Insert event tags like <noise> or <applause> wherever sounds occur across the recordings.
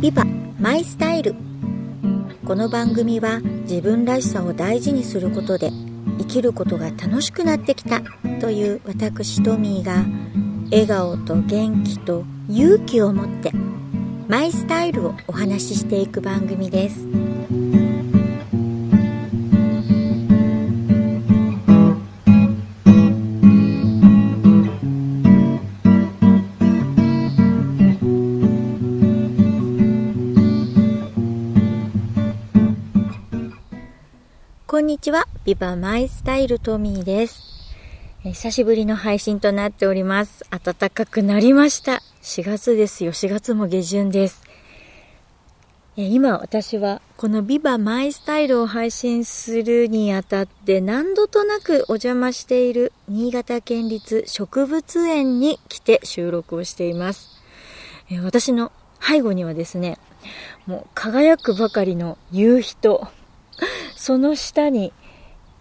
ビバマイスタイルこの番組は自分らしさを大事にすることで生きることが楽しくなってきたという私トミーが笑顔と元気と勇気を持ってマイスタイルをお話ししていく番組です。こんにちは。ビバマイスタイルトミーです。久しぶりの配信となっております。暖かくなりました。4月ですよ。4月も下旬です。今私はこのビバマイスタイルを配信するにあたって何度となくお邪魔している新潟県立植物園に来て収録をしています。私の背後にはですね、もう輝くばかりの夕日とその下に、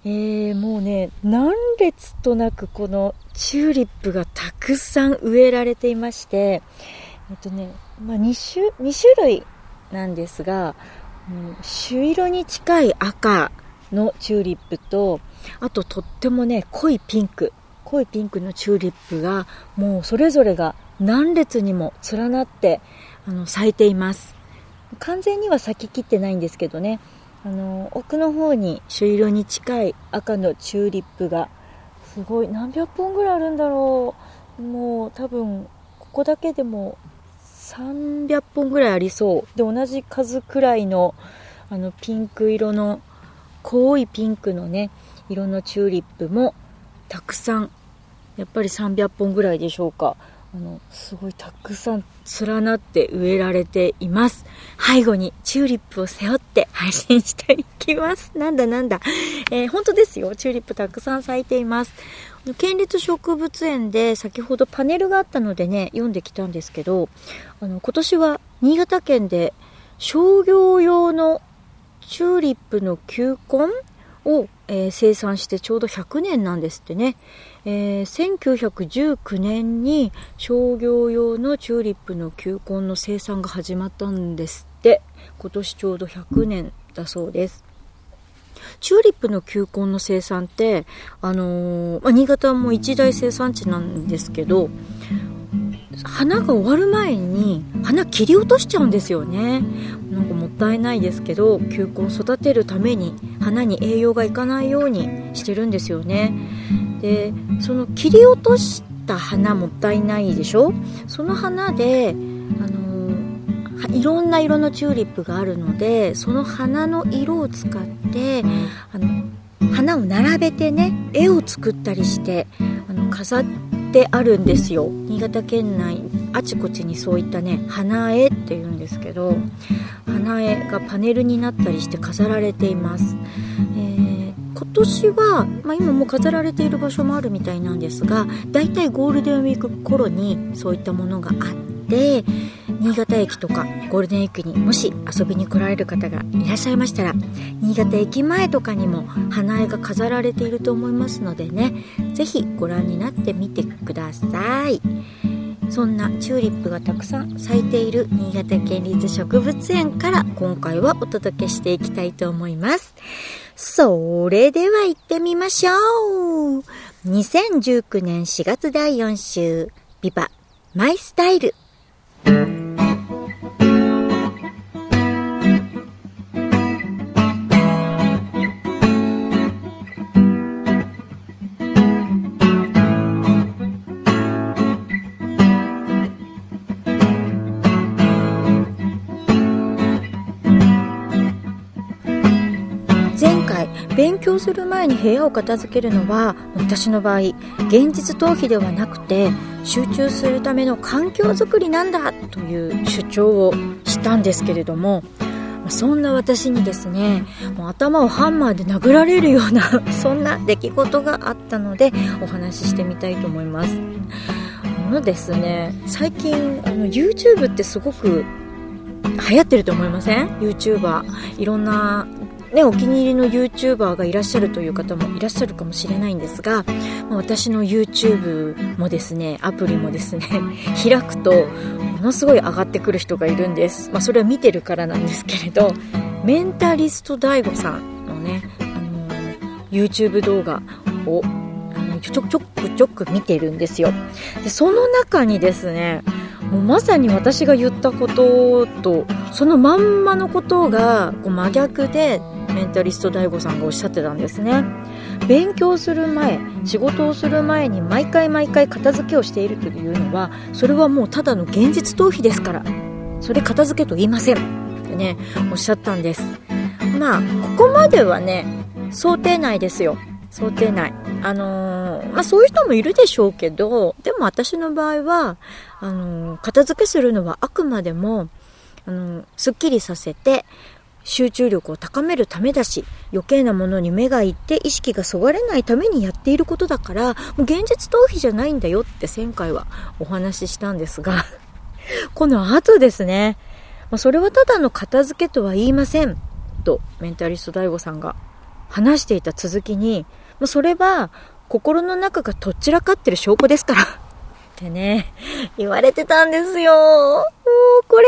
えー、もうね、何列となくこのチューリップがたくさん植えられていまして、えっとね、まあ、2, 種2種類なんですが、うん、朱色に近い赤のチューリップと、あととってもね、濃いピンク、濃いピンクのチューリップが、もうそれぞれが何列にも連なってあの咲いています。完全には咲ききってないんですけどね、あの奥の方に朱色に近い赤のチューリップがすごい。何百本ぐらいあるんだろう。もう多分ここだけでも300本ぐらいありそう。で同じ数くらいのあのピンク色の濃いピンクのね色のチューリップもたくさん。やっぱり300本ぐらいでしょうか。あの、すごいたくさん連なって植えられています。背後にチューリップを背負って配信していきます。<laughs> なんだなんだ。えー、本当ですよ。チューリップたくさん咲いています。県立植物園で先ほどパネルがあったのでね、読んできたんですけど、あの、今年は新潟県で商業用のチューリップの球根を、えー、生産してちょうど100年なんですってね。えー、1919年に商業用のチューリップの球根の生産が始まったんですって今年ちょうど100年だそうですチューリップの球根の生産って、あのー、まあ、新潟も一大生産地なんですけど花が終わる前に花切り落としちゃうんですよね。なんかもったいないですけど球根を育てるために花に栄養がいかないようにしてるんですよね。でその切り落とした花もったいないでしょ？その花であのいろんな色のチューリップがあるのでその花の色を使ってあの花を並べてね絵を作ったりしてあの飾ってあるんですよ。新潟県内あちこちにそういったね花絵っていうんですけど花絵がパネルになったりして飾られています、えー、今年は、まあ、今も飾られている場所もあるみたいなんですがだいたいゴールデンウィーク頃にそういったものがあってで新潟駅とかゴールデンウィークにもし遊びに来られる方がいらっしゃいましたら新潟駅前とかにも花絵が飾られていると思いますのでね是非ご覧になってみてください。そんなチューリップがたくさん咲いている新潟県立植物園から今回はお届けしていきたいと思います。それでは行ってみましょう。2019年4月第4週ビバマイスタイル。Mm-hmm. 勉強する前に部屋を片付けるのは私の場合現実逃避ではなくて集中するための環境づくりなんだという主張をしたんですけれどもそんな私にですねもう頭をハンマーで殴られるような <laughs> そんな出来事があったのでお話ししてみたいと思いますあのですね最近あの YouTube ってすごく流行ってると思いません ?YouTuber いろんなね、お気に入りの YouTuber がいらっしゃるという方もいらっしゃるかもしれないんですが、まあ私の YouTube もですね、アプリもですね、<laughs> 開くと、ものすごい上がってくる人がいるんです。まあ、それは見てるからなんですけれど、メンタリスト DAIGO さんのね、あのー、YouTube 動画を、あのちょくちょくちょく見てるんですよ。で、その中にですね、もうまさに私が言ったこととそのまんまのことがこう真逆でメンタリスト DAIGO さんがおっしゃってたんですね。勉強する前仕事をする前に毎回毎回片付けをしているというのはそれはもうただの現実逃避ですから。それ片付けと言いません。ってねおっしゃったんです。まあここまではね想定内ですよ。想定内。あのー、まあそういう人もいるでしょうけどでも私の場合はあのー、片付けするのはあくまでもあのー、すっきりさせて集中力を高めるためだし、余計なものに目がいって意識がそがれないためにやっていることだから、もう現実逃避じゃないんだよって前回はお話ししたんですが、<laughs> この後ですね、まあ、それはただの片付けとは言いません、とメンタリスト DAIGO さんが話していた続きに、まあ、それは心の中がとっちらかってる証拠ですから。ってね、言われてたんですよ。もうこれ、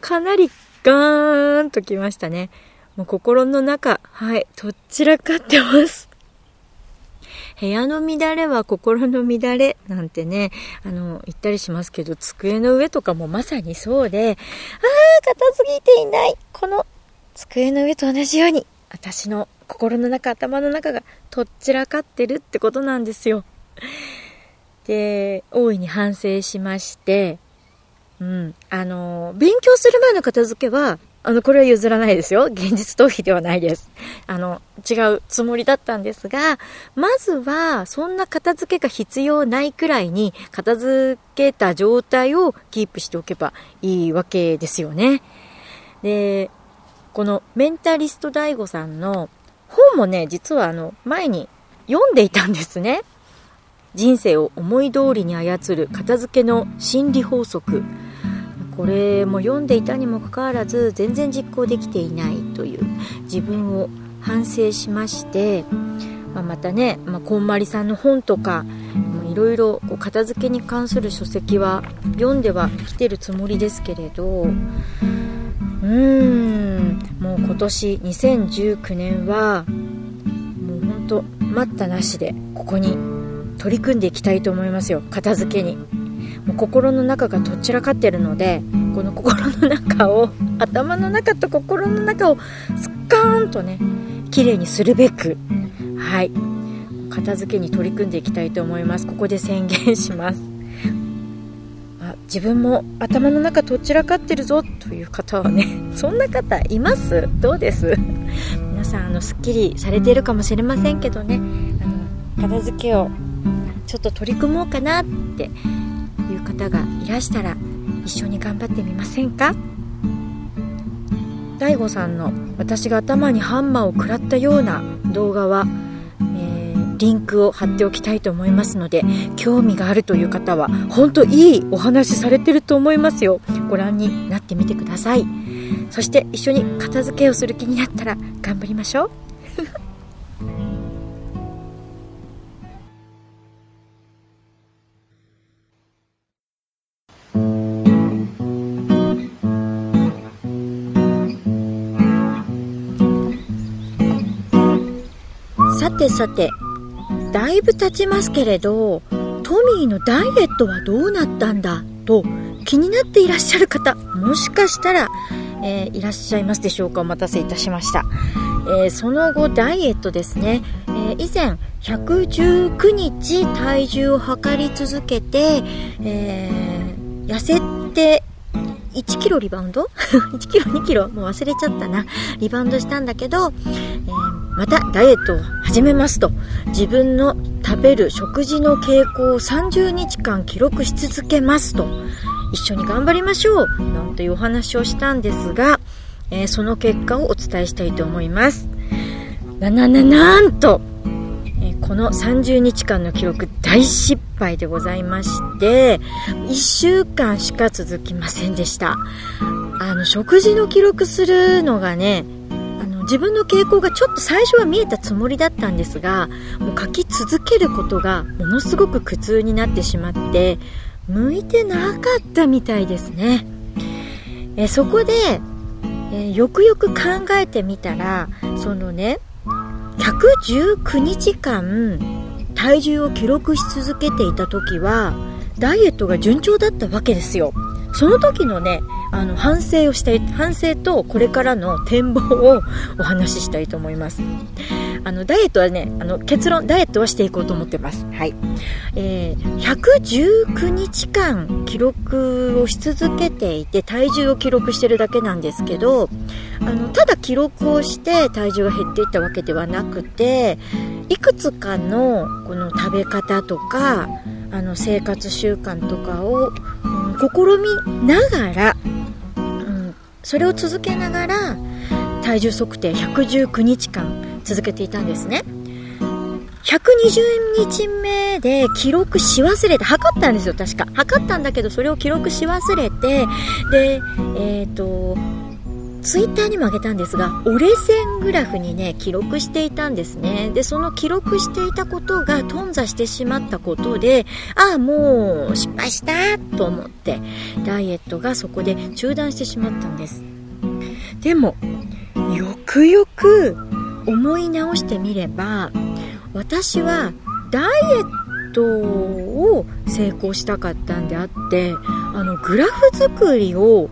かなりガーンときましたね。もう心の中、はい、とっちらかってます。部屋の乱れは心の乱れなんてね、あの、言ったりしますけど、机の上とかもまさにそうで、ああ、片付いていない。この机の上と同じように、私の心の中、頭の中がとっちらかってるってことなんですよ。で、大いに反省しまして、うん。あの、勉強する前の片付けは、あの、これは譲らないですよ。現実逃避ではないです。あの、違うつもりだったんですが、まずは、そんな片付けが必要ないくらいに、片付けた状態をキープしておけばいいわけですよね。で、このメンタリスト DAIGO さんの本もね、実はあの、前に読んでいたんですね。人生を思い通りに操る片付けの心理法則これも読んでいたにもかかわらず全然実行できていないという自分を反省しまして、まあ、またね、まあ、こんまりさんの本とかいろいろ片付けに関する書籍は読んではきてるつもりですけれどうーんもう今年2019年はもうほんと待ったなしでここに取り組んでいきたいと思いますよ片付けに。もう心の中がとっちらかってるのでこの心の中を <laughs> 頭の中と心の中をスカーンとね綺麗にするべくはい。片付けに取り組んでいきたいと思います。ここで宣言します。あ自分も頭の中とっちらかってるぞという方はね <laughs> そんな方います？どうです？皆さんあのすっきりされているかもしれませんけどねあの片付けをちょっと取り組もうかなっていう方がいらしたら一緒に頑張ってみませんか？DAIGO さんの私が頭にハンマーを食らったような動画は、えー、リンクを貼っておきたいと思いますので興味があるという方は本当いいお話されてると思いますよ。ご覧になってみてください。そして一緒に片付けをする気になったら頑張りましょう。てさて、だいぶ経ちますけれど、トミーのダイエットはどうなったんだ？と気になっていらっしゃる方、もしかしたら、えー、いらっしゃいますでしょうか？お待たせいたしました。えー、その後、ダイエットですね。えー、以前、119日体重を測り続けて、え痩せて1キロリバウンド <laughs> ?1 キロ2キロ？もう忘れちゃったな。リバウンドしたんだけど、えまたダイエットを始めますと自分の食べる食事の傾向を30日間記録し続けますと一緒に頑張りましょうなんていうお話をしたんですが、えー、その結果をお伝えしたいと思います。ななななんと、えー、この30日間の記録大失敗でございまして1週間しか続きませんでした。あの食事の記録するのがね自分の傾向がちょっと最初は見えたつもりだったんですがもう書き続けることがものすごく苦痛になってしまって向いてなかったみたいですね。えそこで、えよくよく考えてみたらそのね119日間体重を記録し続けていた時はダイエットが順調だったわけですよ。その時のねあの反省をしたい反省とこれからの展望をお話ししたいと思います。あのダイエットはねあの結論ダイエットはしていこうと思ってます。はい、えー、119日間記録をし続けていて体重を記録してるだけなんですけどあのただ記録をして体重が減っていったわけではなくていくつかのこの食べ方とかあの生活習慣とかを、うん、試みながら、うん、それを続けながら体重測定119日間続けていたんですね。120日目で記録し忘れて測ったんですよ確か。測ったんだけどそれを記録し忘れてでえっ、ー、とツイッターにもあげたんですが折れ線グラフにね記録していたんですね。でその記録していたことが頓挫してしまったことでああもう失敗したと思ってダイエットがそこで中断してしまったんです。でもよくよく思い直してみれば私はダイエットを成功したかったんであってあのグラフ作りを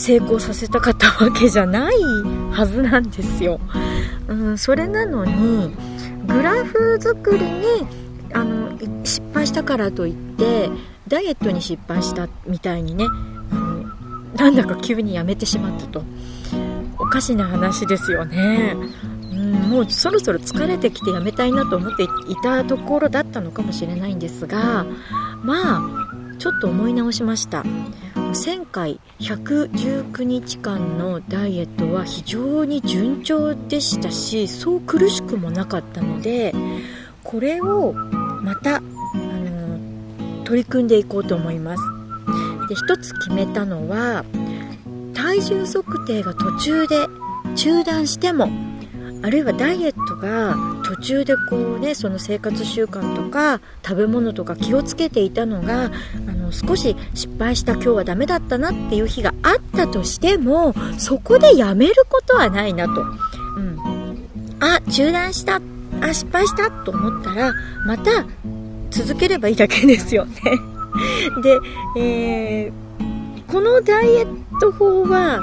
成功させたかったわけじゃないはずなんですよ、うん、それなのにグラフ作りにあの失敗したからといってダイエットに失敗したみたいにねあのなんだか急にやめてしまったと。おかしな話ですよね、うん、もうそろそろ疲れてきてやめたいなと思っていたところだったのかもしれないんですがまあちょっと思い直しました。1000回119日間のダイエットは非常に順調でしたしそう苦しくもなかったのでこれをまたあの取り組んでいこうと思います。で一つ決めたのは体重測定が途中で中断してもあるいはダイエットが途中でこうねその生活習慣とか食べ物とか気をつけていたのがあの少し失敗した今日はダメだったなっていう日があったとしてもそこでやめることはないなと、うん、あ中断した。あ失敗したと思ったらまた続ければいいだけですよね。<laughs> で、えー、このダイエット法は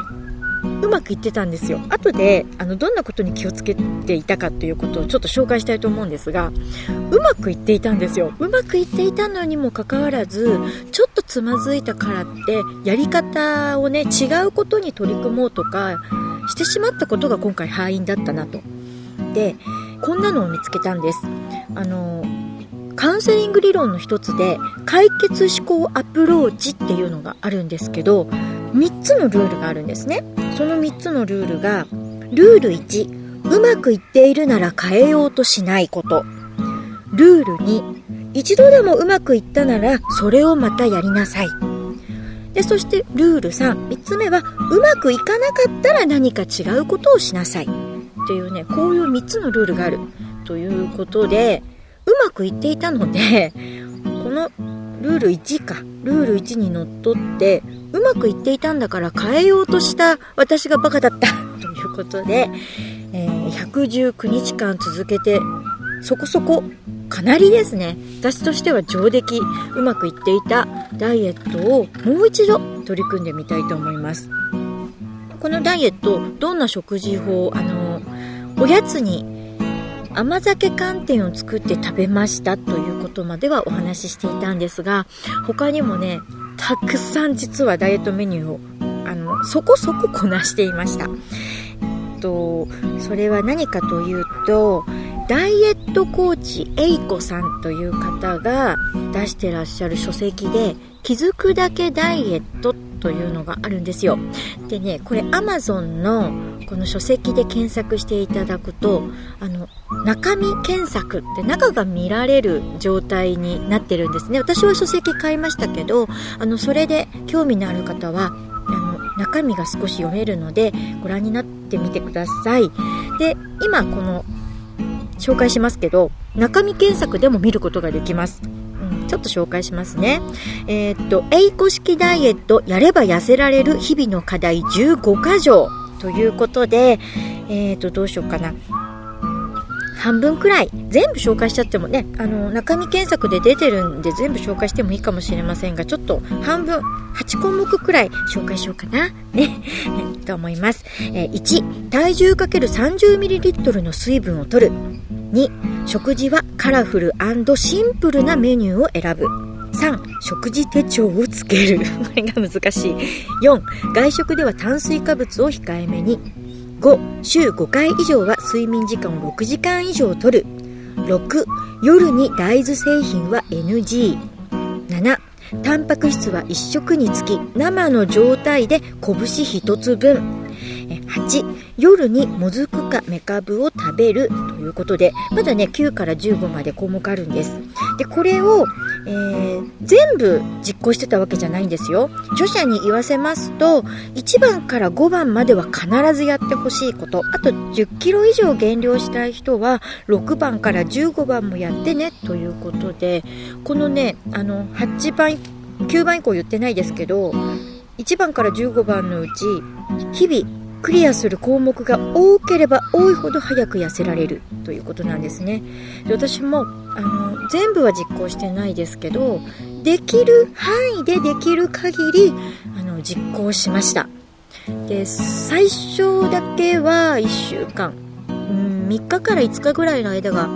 うまくいってたんですよ。後であのどんなことに気をつけていたかということをちょっと紹介したいと思うんですがうまくいっていたんですよ。うまくいっていたのにもかかわらずちょっとつまずいたからってやり方をね違うことに取り組もうとかしてしまったことが今回敗因だったなと。でこんなのを見つけたんです。あのカウンセリング理論の一つで解決思考アプローチっていうのがあるんですけど3つのルールがあるんですね。その3つのルールがルール1うまくいっているなら変えようとしないこと。ルール2一度でもうまくいったならそれをまたやりなさい。でそしてルール33つ目はうまくいかなかったら何か違うことをしなさい。というねこういう3つのルールがあるということでうまくいっていたのでこのルール1か。ルール1にのっとってうまくいっていたんだから変えようとした私がバカだった。<laughs> ということで、えー、119日間続けてそこそこかなりですね。私としては上出来うまくいっていたダイエットをもう一度取り組んでみたいと思います。このダイエットどんな食事法あのおやつに甘酒寒天を作って食べましたということまではお話ししていたんですが他にもねたくさん実はダイエットメニューをあのそこそここなしていました。えっと、それは何かというとダイエットコーチえいこさんという方が出してらっしゃる書籍で気づくだけダイエットというのがあるんですよでねこれ Amazon のこの書籍で検索していただくとあの中身検索って中が見られる状態になってるんですね私は書籍買いましたけどあのそれで興味のある方はあの中身が少し読めるのでご覧になってみてください。で、今この紹介しますけど、中身検索でも見ることができます。うん、ちょっと紹介しますね。えー、っと、エイコ式ダイエット、やれば痩せられる日々の課題15箇条。ということで、えー、っと、どうしようかな。半分くらい。全部紹介しちゃってもねあの中身検索で出てるんで全部紹介してもいいかもしれませんがちょっと半分8項目くらい紹介しようかな。ね。<laughs> と思います、えー、1体重 ×30ml の水分を取る。2食事はカラフルシンプルなメニューを選ぶ。3食事手帳をつける。<laughs> これが難しい。4外食では炭水化物を控えめに。5週5回以上は睡眠時間を6時間以上とる。6夜に大豆製品は NG7 タンパク質は1食につき生の状態で拳1つ分。8夜にもずくかめかぶを食べる。ということでまだね9から15まで項目あるんです。でこれを、えー、全部実行してたわけじゃないんですよ。著者に言わせますと1番から5番までは必ずやってほしいこと。あと1 0キロ以上減量したい人は6番から15番もやってね。ということでこのねあの8番9番以降言ってないですけど1番から15番のうち日々クリアする項目が多ければ多いほど早く痩せられるということなんですね。で私もあの全部は実行してないですけどできる範囲でできる限りあの実行しました。で最初だけは1週間、うん、3日から5日ぐらいの間が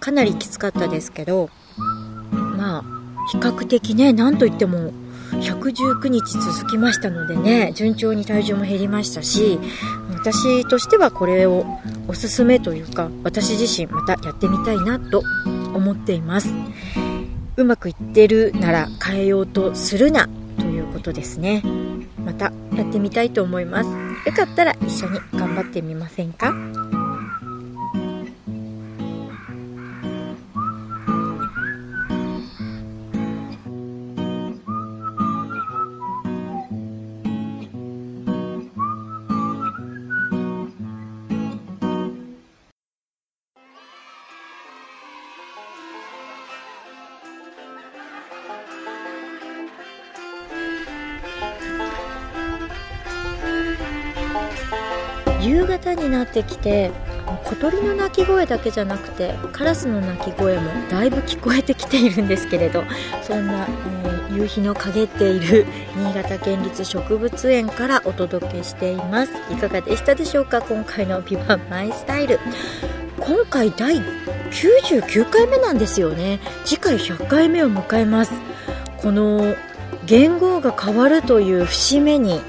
かなりきつかったですけどまあ比較的ね何といっても119日続きましたのでね順調に体重も減りましたし私としてはこれをおすすめというか私自身またやってみたいなと思っています。うまくいってるなら変えようとするなということですね。またやってみたいと思います。よかったら一緒に頑張ってみませんか？方になってきて小鳥の鳴き声だけじゃなくてカラスの鳴き声もだいぶ聞こえてきているんですけれどそんな、えー、夕日の陰っている <laughs> 新潟県立植物園からお届けしています。いかがでしたでしょうか？今回の「ビバマイスタイル」今回第99回目なんですよね。次回100回目を迎えます。この言語が変わるという節目に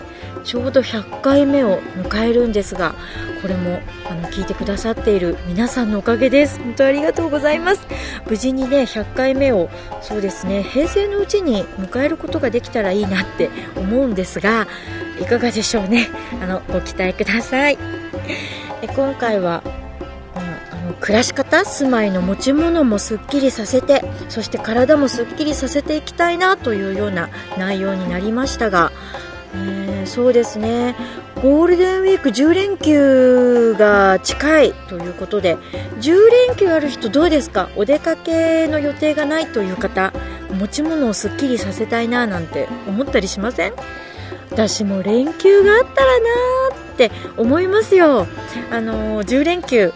ちょうど100回目を迎えるんですがこれもあの聞いてくださっている皆さんのおかげです。本当ありがとうございます。無事にね100回目をそうですね平成のうちに迎えることができたらいいなって思うんですがいかがでしょうね。あのご期待ください。今回は暮らし方住まいの持ち物もすっきりさせてそして体もすっきりさせていきたいなというような内容になりましたがそうですね。ゴールデンウィーク10連休が近いということで10連休ある人どうですか？お出かけの予定がないという方持ち物をすっきりさせたいななんて思ったりしません？私も連休があったらなーって思いますよ。あのー、10連休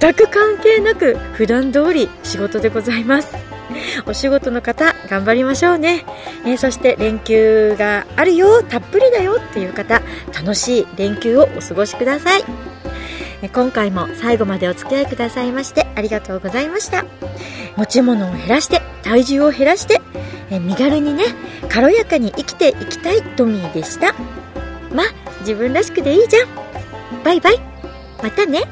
全く関係なく普段通り仕事でございます。<laughs> お仕事の方頑張りましょうね、えー、そして連休があるよたっぷりだよっていう方楽しい連休をお過ごしください。今回も最後までお付き合いくださいましてありがとうございました。持ち物を減らして体重を減らして身軽にね軽やかに生きていきたいトミーでした。まあ自分らしくでいいじゃん。バイバイ。またね。